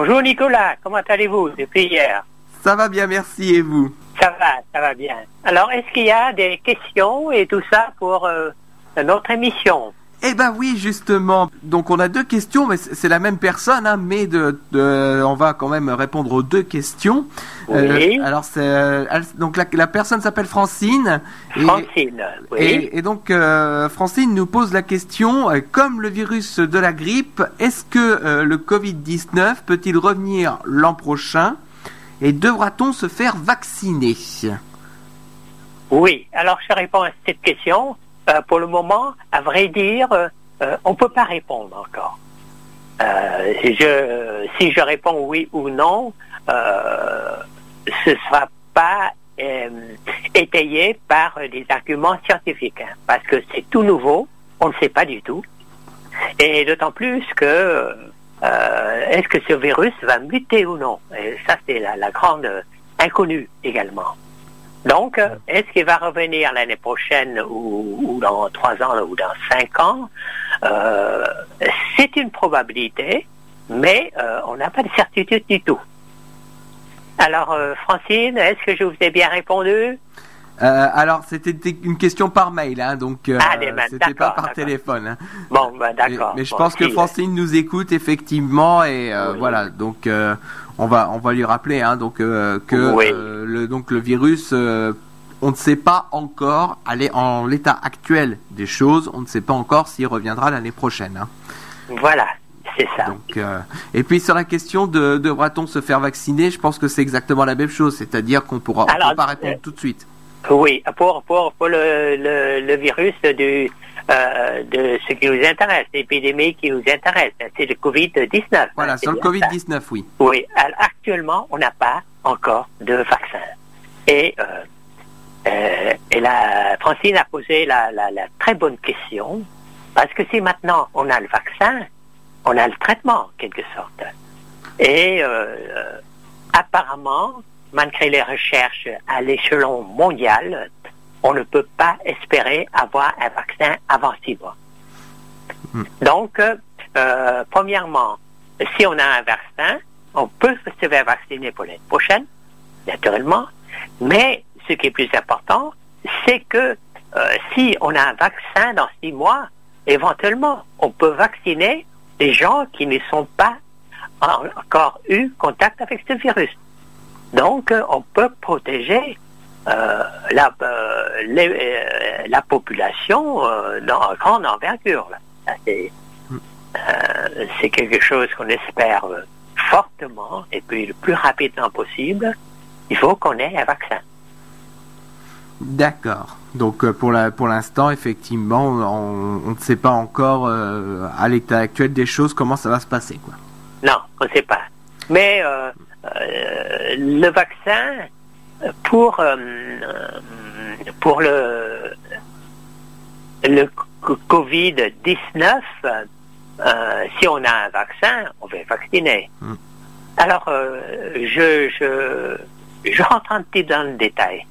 Bonjour Nicolas, comment allez-vous depuis hier? Ça va bien, merci, et vous? Ça va, ça va bien. Alors, est-ce qu'il y a des questions et tout ça pour euh, notre émission? Eh ben oui, justement. Donc on a deux questions, mais c'est la même personne, hein, mais de, de- on va quand même répondre aux deux questions. Oui. alors c'est euh, donc la, la personne s'appelle Francine. et- Francine, oui. Et, et donc euh, Francine nous pose la question euh, comme le virus de la grippe, est-ce que euh, le Covid-19 peut-il revenir l'an prochain et devra-t-on se faire vacciner? Oui, alors je réponds à cette question. Euh, pour le moment, à vrai dire, euh, on ne peut pas répondre encore. Euh, si je réponds oui ou non, ce ne sera pas étayé par des arguments scientifiques, hein, parce que c'est tout nouveau, on ne sait pas du tout. Et d'autant plus que est-ce que ce virus va muter ou non? Et ça, c'est la grande inconnue également. Donc, euh, est-ce qu'il va revenir l'année prochaine ou, dans trois ans ou dans cinq ans? Euh, C'est une probabilité, mais euh, on n'a pas de certitude du tout. Alors, Francine, est-ce que je vous ai bien répondu? Euh, alors c'était une question par mail, hein, donc euh, Ah, des mails, c'était pas par téléphone. hein. Bon, ben, d'accord. Mais, mais je Bon, pense que si, Francine nous écoute effectivement et euh, Oui. voilà donc euh, on va on va lui rappeler hein, donc que Oui. le donc le virus on ne sait pas encore aller en l'état actuel des choses on ne sait pas encore s'il reviendra l'année prochaine. hein. Voilà, c'est ça. Donc euh, et puis sur la question de devra-t-on se faire vacciner je pense que c'est exactement la même chose c'est-à-dire qu'on pourra on Alors, peut pas répondre euh, tout de suite. Oui, pour, pour, pour le, le, le virus du, euh, de ce qui nous intéresse, l'épidémie qui nous intéresse, c'est le Covid-19. Voilà hein, c'est sur le bien ça. Covid-19 oui. Oui, alors, actuellement, on n'a pas encore de vaccin. Et, euh, euh, et la, Francine a posé la, la, la très bonne question, parce que si maintenant on a le vaccin, on a le traitement, en quelque sorte. Et apparemment, malgré les recherches à l'échelon mondial, on ne peut pas espérer avoir un vaccin avant six mois. Hmm. Donc, euh, premièrement, si on a un vaccin, on peut se faire vacciner pour l'année prochaine, naturellement, mais ce qui est plus important, c'est que euh, si on a un vaccin dans six mois, éventuellement, on peut vacciner les gens qui ne sont pas en- encore eu contact avec ce virus. Donc, on peut protéger euh, la, euh, les- euh, la population dans grande envergure. C'est quelque chose qu'on espère fortement et puis le plus rapidement possible. Il faut qu'on ait un vaccin. D'accord. Donc pour la pour l'instant effectivement on, on ne sait pas encore à l'état actuel des choses comment ça va se passer quoi. Non, on ne sait pas. Mais le vaccin pour euh, pour le le Covid 19, si on a un vaccin, on va vacciner. Mm. Alors euh, je je je rentre un petit dans le détail.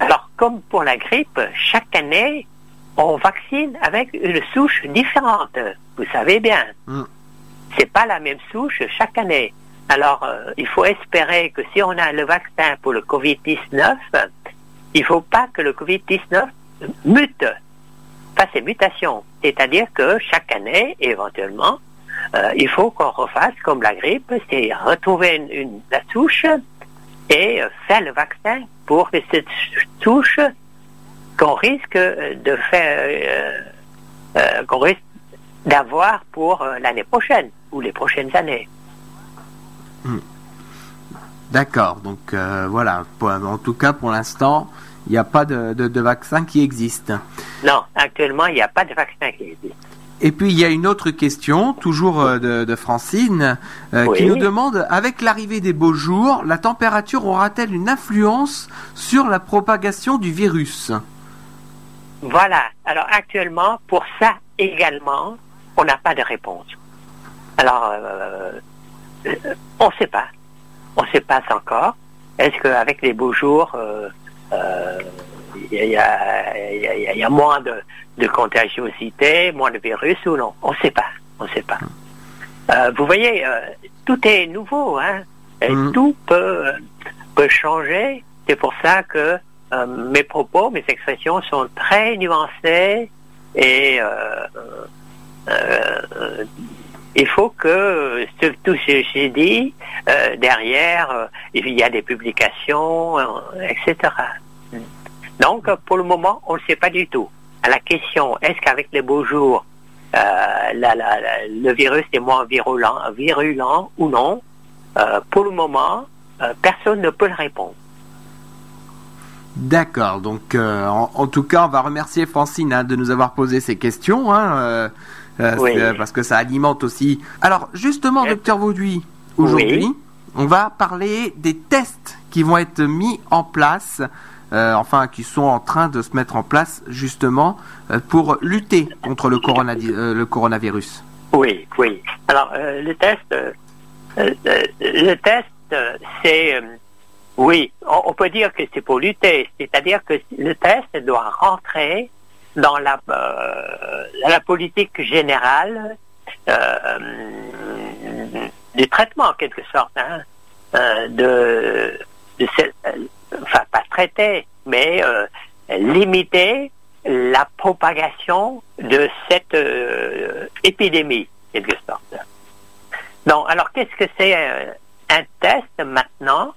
Alors comme pour la grippe, chaque année on vaccine avec une souche différente. Vous savez bien c'est pas la même souche chaque année. Alors, euh, il faut espérer que si on a le vaccin pour le Covid-19, il faut pas que le Covid-19 mute, fasse ses mutations. C'est-à-dire que chaque année, éventuellement, euh, il faut qu'on refasse comme la grippe, c'est retrouver une, une- la souche et euh, faire le vaccin pour que cette souche qu'on risque de faire, qu'on risque d'avoir pour l'année prochaine ou les prochaines années. D'accord. Donc euh, voilà. En tout cas pour l'instant il n'y a pas de, de, de vaccin qui existe. Non, actuellement, il n'y a pas de vaccin qui existe. Et puis il y a une autre question, toujours euh, de, de Francine, euh, qui nous demande avec l'arrivée des beaux jours, la température aura-t-elle une influence sur la propagation du virus? Voilà. Alors actuellement, pour ça également, on n'a pas de réponse. Alors, euh, on ne sait pas. On ne sait pas encore. Est-ce qu'avec les beaux jours, euh, euh, il y, a, il y a- il y a- il y a moins de, de contagiosité, moins de virus ou non? On ne sait pas. On ne sait pas. Euh, vous voyez, euh, tout est nouveau, hein. Et Mhm. Tout peut, euh, peut changer. C'est pour ça que euh, mes propos, mes expressions sont très nuancées et euh, euh, il faut que tout ce j'ai dit, euh, derrière, euh, il y a des publications, euh, etc. Donc, pour le moment, on ne sait pas du tout. À la question, est-ce qu'avec les beaux jours, le virus est moins virulent, virulent ou non Pour le moment, personne ne peut le répondre. D'accord, donc en, tout cas, on va remercier Francine hein, de nous avoir posé ces questions, hein, Oui. c'est- parce que ça alimente aussi. Alors justement, Euh, docteur Vauduit, aujourd'hui, oui. on va parler des tests qui vont être mis en place, euh, enfin qui sont en train de se mettre en place justement euh, pour lutter contre le, corona- euh, le coronavirus. Oui, oui. Alors, euh, le test, euh, euh, euh, le test, euh, c'est, euh, oui, on, on peut dire que c'est pour lutter, c'est-à-dire que le test doit rentrer dans la, euh, la politique générale euh, du traitement, en quelque sorte, hein, euh, de, enfin, pas traiter, mais limiter la propagation de cette épidémie, quelque sorte. Donc, alors qu'est-ce que c'est un test maintenant?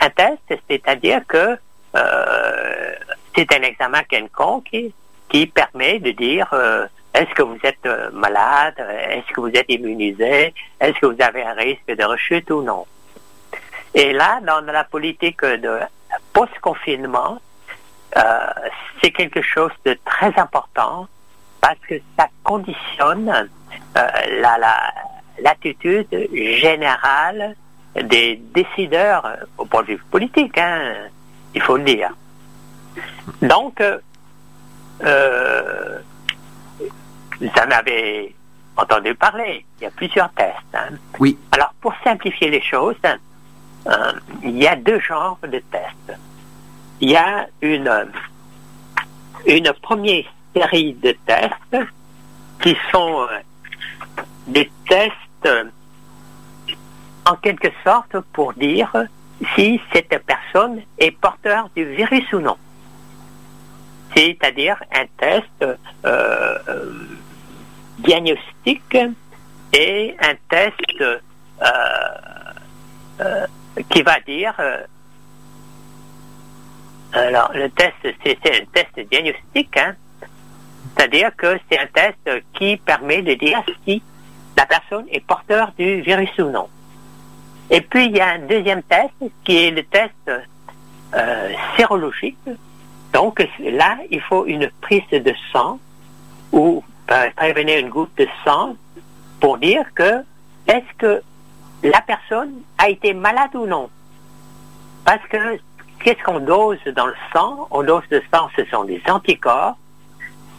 Un test, c'est-à-dire que c'est un examen quelconque qui, permet de dire euh, est-ce que vous êtes euh, malade, est-ce que vous êtes immunisé, est-ce que vous avez un risque de rechute ou non. Et là, dans la politique de post-confinement, euh, c'est quelque chose de très important parce que ça conditionne euh, la- la- l'attitude générale des décideurs euh, au point de vue politique, hein, il faut le dire. Donc, euh, euh, vous en avez entendu parler, il y a plusieurs tests. hein. Oui, Alors, pour simplifier les choses, euh, il y a deux genres de tests. Il y a une, une première série de tests qui sont euh, des tests euh, en quelque sorte pour dire si cette personne est porteur du virus ou non. C'est-à-dire un test euh, euh, diagnostique et un test euh, qui va dire alors le test c'est un test diagnostique hein, c'est-à-dire que c'est un test qui permet de dire si la personne est porteur du virus ou non. Et puis il y a un deuxième test qui est le test sérologique. Donc là, il faut une prise de sang ou euh, prévenir une goutte de sang pour dire que est-ce que la personne a été malade ou non? Parce que qu'est-ce qu'on dose dans le sang? On dose le sang, ce sont des anticorps.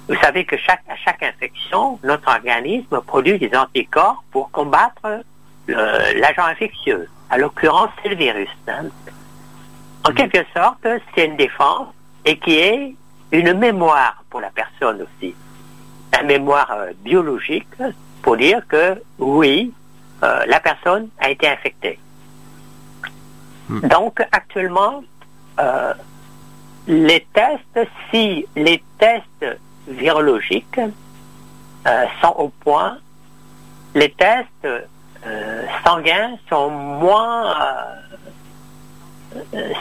Vous savez que chaque, à chaque infection, notre organisme produit des anticorps pour combattre l'agent infectieux. À l'occurrence, c'est le virus. hein. En quelque sorte, c'est une défense et qui est une mémoire pour la personne aussi. Une mémoire euh, biologique pour dire que oui, euh, la personne a été infectée. Hmm. Donc actuellement, euh, les tests, si les tests virologiques sont au point, les tests sanguins sont moins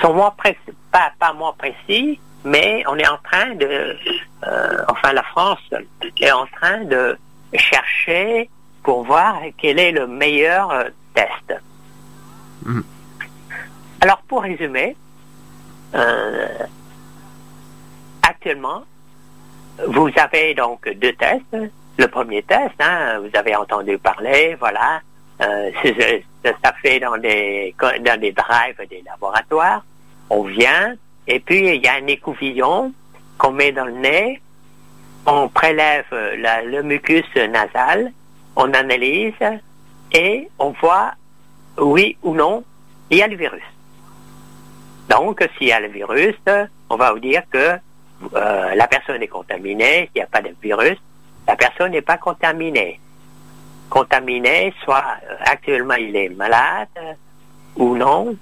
sont moins précis, pas, pas moins précis, mais on est en train de, euh, enfin la France est en train de chercher pour voir quel est le meilleur euh, test. Mhm. Alors pour résumer, euh, actuellement, vous avez donc deux tests. Le premier test, hein, vous avez entendu parler, voilà, ça fait dans des dans des drives des laboratoires. On vient et puis il y a un écouvillon qu'on met dans le nez. On prélève euh, le mucus nasal, on analyse et on voit oui ou non il y a le virus. Donc s'il y a le virus, on va vous dire que euh, la personne est contaminée. S'il n'y a pas de virus, la personne n'est pas contaminée. contaminé, soit actuellement il est malade ou non.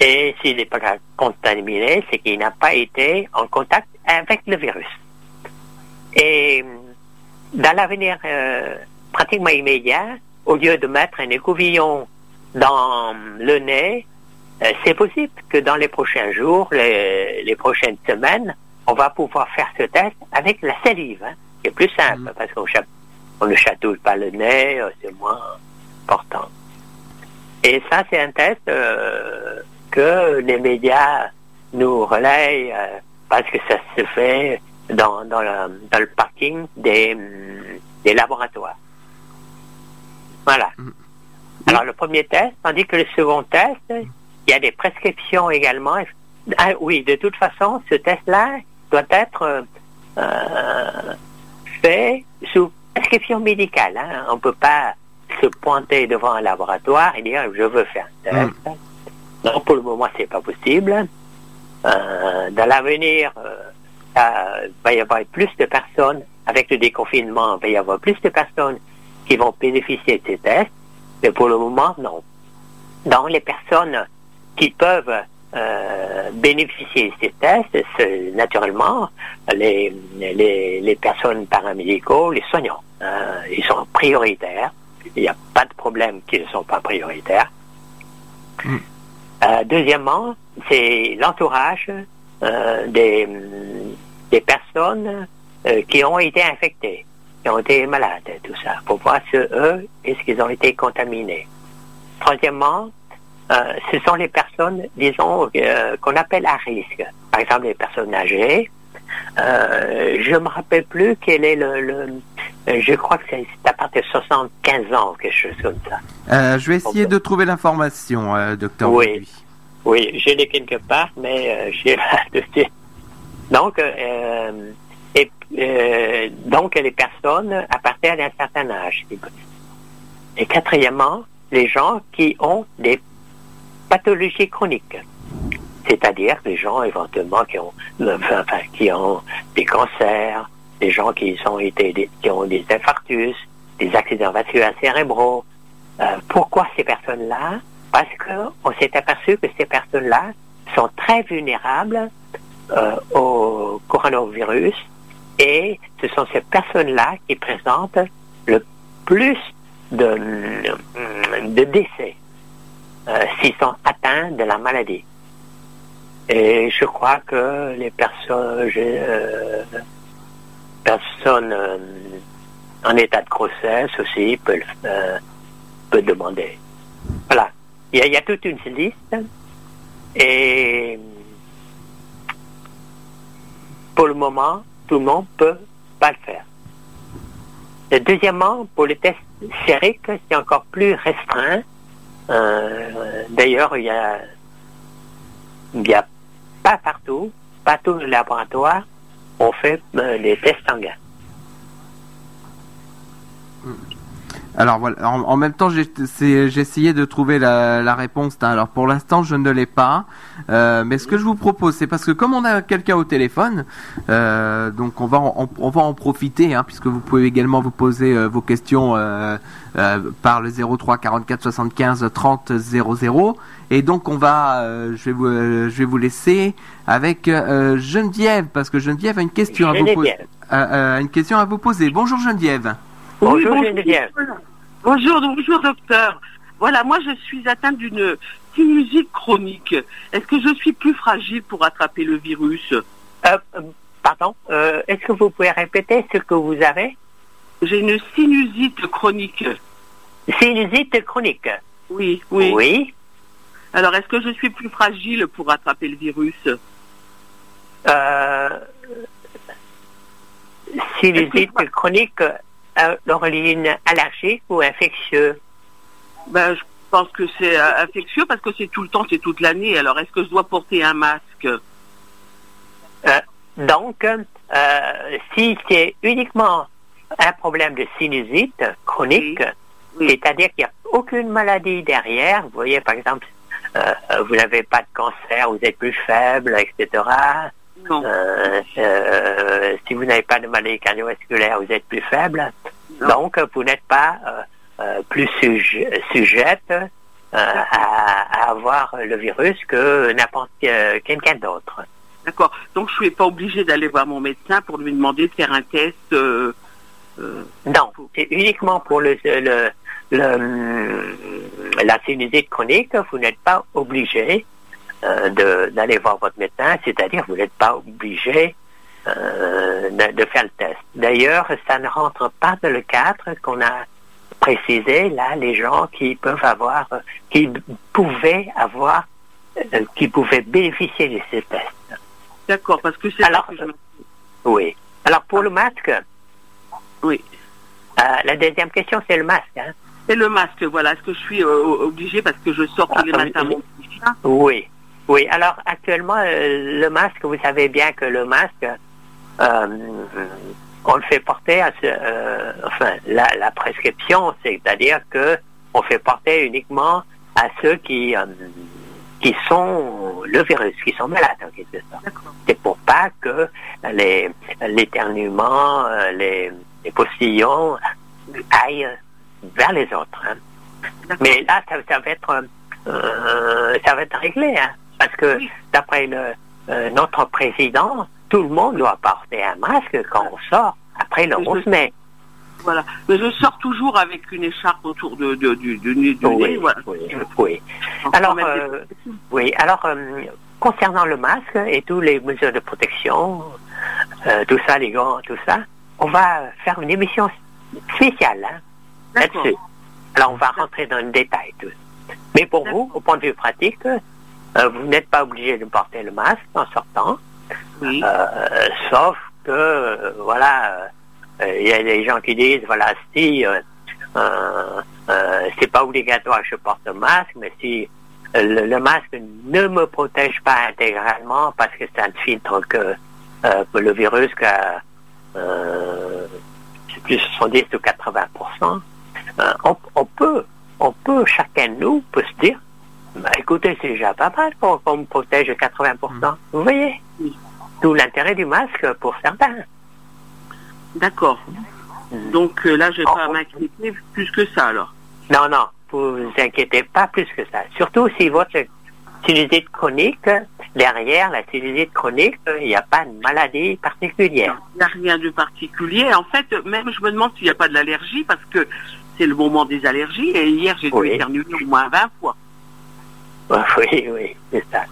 Et s'il n'est pas contaminé, c'est qu'il n'a pas été en contact avec le virus. Et dans l'avenir pratiquement immédiat, au lieu de mettre un écouvillon dans le nez, euh, c'est possible que dans les prochains jours, les, prochaines semaines, on va pouvoir faire ce test avec la salive, hein, qui est plus simple, mm. parce qu'on ne chatouille pas le nez, euh, c'est moins important. Et ça, c'est un test euh, que les médias nous relayent parce que ça se fait dans, dans, le, parking des, des laboratoires. Voilà. Mm. Alors, le premier test, tandis que le second test, il y a des prescriptions également. Ah, oui, de toute façon, ce test-là doit être euh, fait sous prescription médicale. Hein. On ne peut pas se pointer devant un laboratoire et dire je veux faire un test. Mm. Non, pour le moment, c'est pas possible. Euh, dans l'avenir, euh, il va y avoir plus de personnes avec le déconfinement. Il va y avoir plus de personnes qui vont bénéficier de ces tests, mais pour le moment, non. Donc, les personnes qui peuvent euh, bénéficier de ces tests, c'est naturellement les, les, personnes paramédicaux, les soignants. Euh, ils sont prioritaires. Il n'y a pas de problème qu'ils ne sont pas prioritaires. Hmm. Euh, deuxièmement, c'est l'entourage des, des personnes qui ont été infectées qui ont été malades, tout ça, pour voir si eux, est-ce qu'ils ont été contaminés. Troisièmement, euh, ce sont les personnes, disons, euh, qu'on appelle à risque. Par exemple, les personnes âgées. Euh, je me rappelle plus quel est le, je crois que c'est à partir de 75 ans, quelque chose comme ça. je vais essayer de trouver l'information, docteur. Oui, oui, je l'ai quelque part, mais j'ai pas de Donc, et donc les personnes à partir d'un certain âge. Et quatrièmement, les gens qui ont des pathologies chroniques. C'est-à-dire les gens éventuellement qui ont, enfin, qui ont des cancers, des gens qui, été, qui ont des infarctus, des accidents vasculaires cérébraux. Euh, pourquoi ces personnes-là? Parce qu'on s'est aperçu que ces personnes-là sont très vulnérables euh, au coronavirus et ce sont ces personnes-là qui présentent le plus de, de décès euh, s'ils sont atteints de la maladie. Et je crois que les personnes, personnes euh, en état de grossesse aussi peuvent, peuvent demander. Voilà. Il y, a, toute une liste. Et pour le moment, tout le monde peut pas le faire. Deuxièmement, pour les tests sériques, c'est encore plus restreint. Euh, d'ailleurs, il y a, il a pas partout, pas tous les laboratoires ont fait euh, les tests sanguins. Alors voilà, en, même temps, j'ai essayé de trouver la, réponse. Hein. Alors pour l'instant, je ne l'ai pas. Euh, mais ce que je vous propose, c'est parce que comme on a quelqu'un au téléphone, euh, donc on va en, on va en profiter, hein, puisque vous pouvez également vous poser euh, vos questions par le 03 44 75 30 00. Et donc on va, je vais vous, je vais vous laisser avec Geneviève, parce que Geneviève a une question à vous poser. une question à vous poser. Bonjour Geneviève. Bonjour, Geneviève. Bonjour, bonjour docteur. Voilà, moi je suis atteinte d'une sinusite chronique. Est-ce que je suis plus fragile pour attraper le virus? Euh, Pardon, euh, est-ce que vous pouvez répéter ce que vous avez? J'ai une sinusite chronique. Sinusite chronique Oui, oui. Oui. Alors, est-ce que je suis plus fragile pour attraper le virus? Euh, Sinusite chronique, d'origine allergique ou infectieux? Ben, Je pense que c'est euh, infectieux parce que c'est tout le temps, c'est toute l'année. Alors, est-ce que je dois porter un masque? Euh, Donc, euh, si c'est uniquement un problème de sinusite chronique, c'est-à-dire qu'il n'y a aucune maladie derrière, vous voyez par exemple, vous n'avez pas de cancer, vous êtes plus faible, etc. Euh, euh, si vous n'avez pas de maladie cardiovasculaire, vous êtes plus faible. Donc, vous n'êtes pas euh, plus sujet- sujette à, à avoir le virus que n'importe quelqu'un d'autre. D'accord. Donc je suis pas obligée d'aller voir mon médecin pour lui demander de faire un test. Non, c'est uniquement pour le, le, le- la sinusite chronique, vous n'êtes pas obligé euh, de- d'aller voir votre médecin, c'est-à-dire vous n'êtes pas obligé euh, de, faire le test. D'ailleurs, ça ne rentre pas dans le cadre qu'on a précisé, là, les gens qui peuvent avoir, qui pouvaient avoir, euh, qui pouvaient bénéficier de ces tests. D'accord, parce que c'est Alors, que je Oui. Alors, pour le masque, Oui. euh, la deuxième question, c'est le masque. Hein? C'est le masque, voilà. Est-ce que je suis obligée parce que je sors tous les Ah, matins mon Oui, oui. Alors actuellement, euh, le masque, vous savez bien que le masque, euh, on le fait porter à ce, euh, enfin, la, la prescription, c'est-à-dire que on fait porter uniquement à ceux qui qui sont le virus, qui sont malades en quelque sorte. C'est pour pas que les l'éternuement, les, les postillons aillent vers les autres. hein. Mais là, ça, ça va être, euh, ça va être réglé, hein, parce que d'après le, euh, notre président, tout le monde doit porter un masque quand on sort après le Oui, 11 je- mai. Voilà. Mais je sors toujours avec une écharpe autour de, de- du, du nez, du nez, Oui, voilà. oui, oui. Alors, euh, oui. Alors, euh, concernant le masque et toutes les mesures de protection, euh, tout ça, les gants, tout ça, on va faire une émission spéciale hein, là-dessus. Alors, on va rentrer dans le détail. Tout. Mais pour vous, au point de vue pratique, vous n'êtes pas obligé de porter le masque en sortant, Oui. euh, sauf que, euh, voilà, euh, il y a des gens qui disent, voilà, si euh, euh, euh, c'est pas obligatoire que je porte le masque, mais si euh, le, le masque ne me protège pas intégralement parce que ça ne filtre que euh, le virus qu'à euh, c'est plus 70 ou 80 euh, on, on peut, on peut, chacun de nous peut se dire, bah, écoutez, c'est déjà pas mal qu'on me protège à 80% Vous voyez? Tout l'intérêt du masque pour certains. D'accord. Mm. Donc euh, là, je vais Oh, pas oh. m'inquiéter plus que ça alors. Non, non, vous vous inquiétez pas plus que ça. Surtout si votre sinusite chronique, derrière la sinusite chronique, il n'y a pas de maladie particulière. Il n'y a rien de particulier. En fait, même je me demande s'il n'y a pas de l'allergie parce que c'est le moment des allergies et hier j'ai dû Oui. éternuer au moins 20 fois. Oui, oui, c'est ça.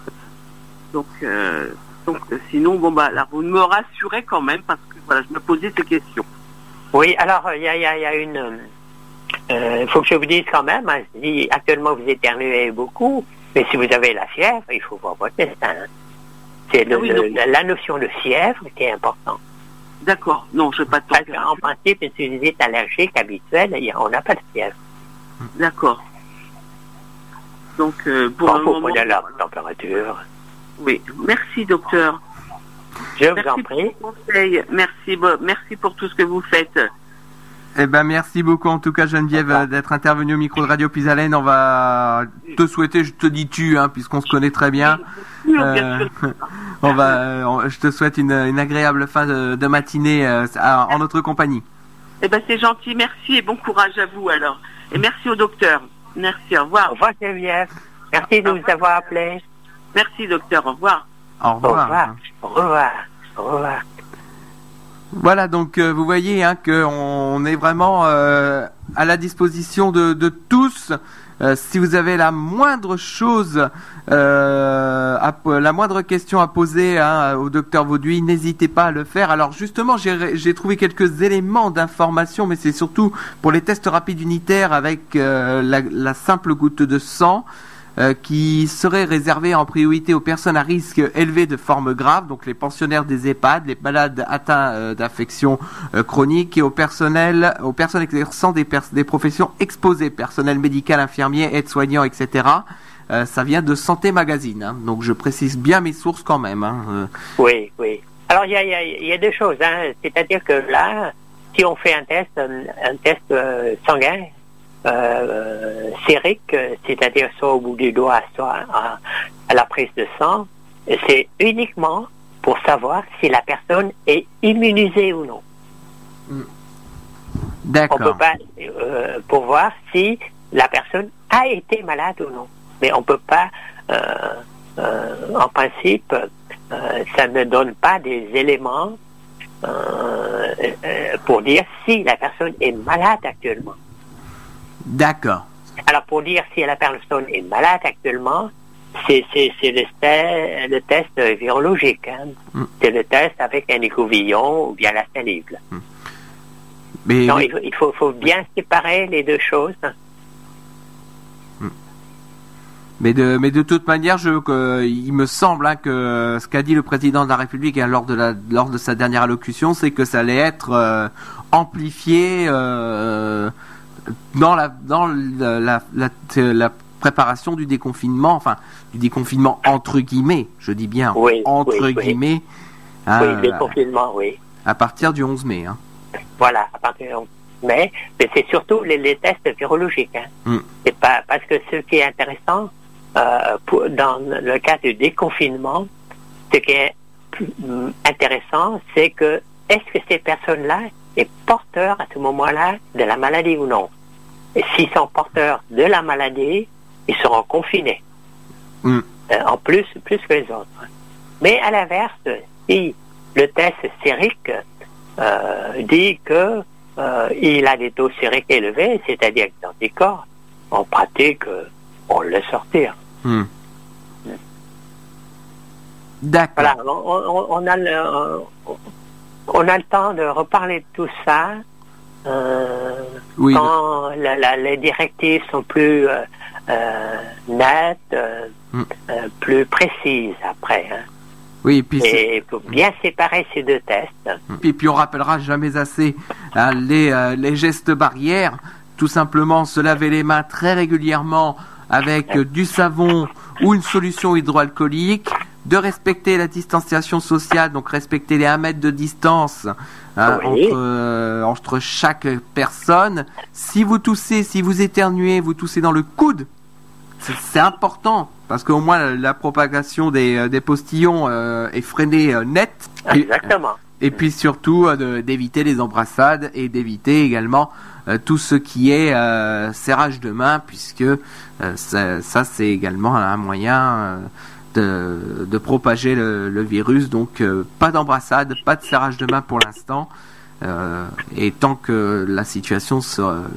Donc, euh, donc euh, sinon, bon bah là, vous me rassurez quand même parce que voilà, je me posais ces questions. Oui, alors il y a, y a- il y a une. Il faut que je vous dise quand même, hein, si actuellement vous éternuez beaucoup, mais si vous avez la fièvre, il faut voir votre médecin. hein. C'est Ah oui, la, notion de fièvre qui est importante. D'accord. Non, je n'ai pas de qu'en principe, une sinusite allergique habituelle, il y a- on n'a pas de fièvre. D'accord. Donc pour Bon, moment, prenez la température. oui. Merci docteur. Je vous Merci en pour prie. vos conseils. Merci, merci pour tout ce que vous faites. Eh ben merci beaucoup en tout cas Geneviève euh, d'être intervenue au micro de Radio Pisalène. On va te souhaiter, je te dis tu, hein, puisqu'on se connaît très bien. Bien sûr. Euh, on va, euh, on- je te souhaite une, une agréable fin de, de matinée euh, en notre compagnie. Eh ben c'est gentil, merci et bon courage à vous alors. Et merci au docteur. Merci, au Au revoir. revoir, Geneviève. Merci de nous avoir appelés. Merci docteur, au revoir. Au Au revoir. revoir. Au revoir. Au revoir. Voilà, donc euh, vous voyez hein, qu'on est vraiment euh, à la disposition de, de tous. Euh, si vous avez la moindre chose, euh, la moindre question à poser hein, au docteur Vauduit, n'hésitez pas à le faire. Alors justement, j'ai trouvé quelques éléments d'information, mais c'est surtout pour les tests rapides unitaires avec euh, la simple goutte de sang euh, qui serait réservé en priorité aux personnes à risque élevé de formes graves, donc les pensionnaires des EHPAD, les malades atteints euh, d'infections euh, chroniques et au personnel, aux personnes exerçant des, professions exposées, personnel médical, infirmier, aide-soignant, etc. Euh, ça vient de Santé Magazine, hein. donc je précise bien mes sources quand même. hein. Oui, oui. Alors, il y a, y a- y a deux choses. Hein. C'est-à-dire que là, si on fait un test, un, test sanguin, euh, sérique, euh, c'est-à-dire soit au bout du doigt, soit à, à la prise de sang, c'est uniquement pour savoir si la personne est immunisée ou non. On peut D'accord. pas euh, pour voir si la personne a été malade ou non. Mais on peut pas, euh, euh, en principe, euh, ça ne donne pas des éléments euh, euh, pour dire si la personne est malade actuellement. D'accord. Alors pour dire si la personne est malade actuellement, c'est le, le test virologique. hein. Mm. C'est le test avec un écouvillon ou bien la salive. là. Mais Non, il faut, il faut, faut bien séparer les deux choses. Mais de, mais de toute manière, je, que, il me semble hein, que ce qu'a dit le président de la République hein, lors, de la, lors de sa dernière allocution, c'est que ça allait être euh, amplifié euh, dans, la, dans la, la, la- la préparation du déconfinement, enfin du déconfinement entre guillemets, je dis bien Oui, entre oui, oui. guillemets, hein, oui, le confinement, oui. à partir du 11 mai. Hein. Voilà, à partir de- mais, mais c'est surtout les, les tests virologiques. Hein. Mm. C'est pas parce que ce qui est intéressant euh, pour- dans le cas du déconfinement, ce qui est mm, intéressant, c'est que est-ce que ces personnes-là est porteurs à ce moment-là de la maladie ou non Et s'ils sont porteurs de la maladie, ils seront confinés. Mm. Euh, en plus, plus que les autres. Mais à l'inverse, si le test sérique euh, dit que euh, il a des taux sériques élevés, c'est-à-dire des anticorps, en pratique, euh, on le sortir. D'accord. Voilà, on, on- on a le, on a le temps de reparler de tout ça euh, Oui. quand la- la- les directives sont plus euh, euh, nettes, euh, Mm. euh, plus précises après. hein. Oui, et puis il faut bien séparer ces deux tests. Et puis on rappellera jamais assez hein, les, les gestes barrières, tout simplement se laver les mains très régulièrement avec du savon ou une solution hydroalcoolique, de respecter la distanciation sociale, donc respecter les 1 mètre de distance hein, Oui. entre, euh, entre chaque personne. Si vous toussez, si vous éternuez, vous toussez dans le coude, c'est important parce qu'au moins la, la propagation des, euh, des postillons euh, est freinée euh, net. Et- Exactement. et puis surtout d'éviter les embrassades et d'éviter également tout ce qui est serrage de main, puisque ça, ça, c'est également un moyen de, de propager le, le virus. Donc euh, pas d'embrassade, pas de serrage de main pour l'instant. Euh, et tant que la situation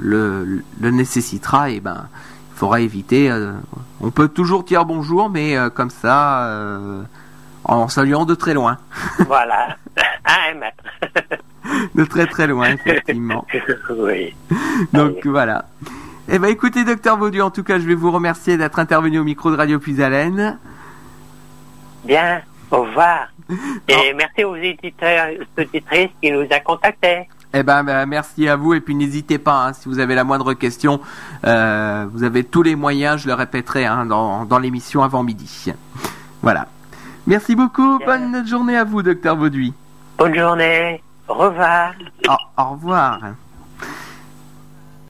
le, le nécessitera, et ben il faudra éviter. euh, on peut toujours dire bonjour, mais comme ça, en saluant de très loin. voilà. À un mètre. de très très loin, effectivement. oui. Donc Allez. voilà. Eh ben écoutez, docteur Baudu, en tout cas, je vais vous remercier d'être intervenu au micro de Radio Puis-Haleine. Bien. Au revoir. Et merci aux éditeurs et aux auditrices qui nous ont contactés. Eh ben, ben, merci à vous et puis n'hésitez pas hein, si vous avez la moindre question, euh, vous avez tous les moyens, je le répéterai hein, dans, dans l'émission avant midi. Voilà. Merci beaucoup, Bien. bonne journée à vous, docteur Bauduit. Bonne journée. Au revoir. Au, au revoir.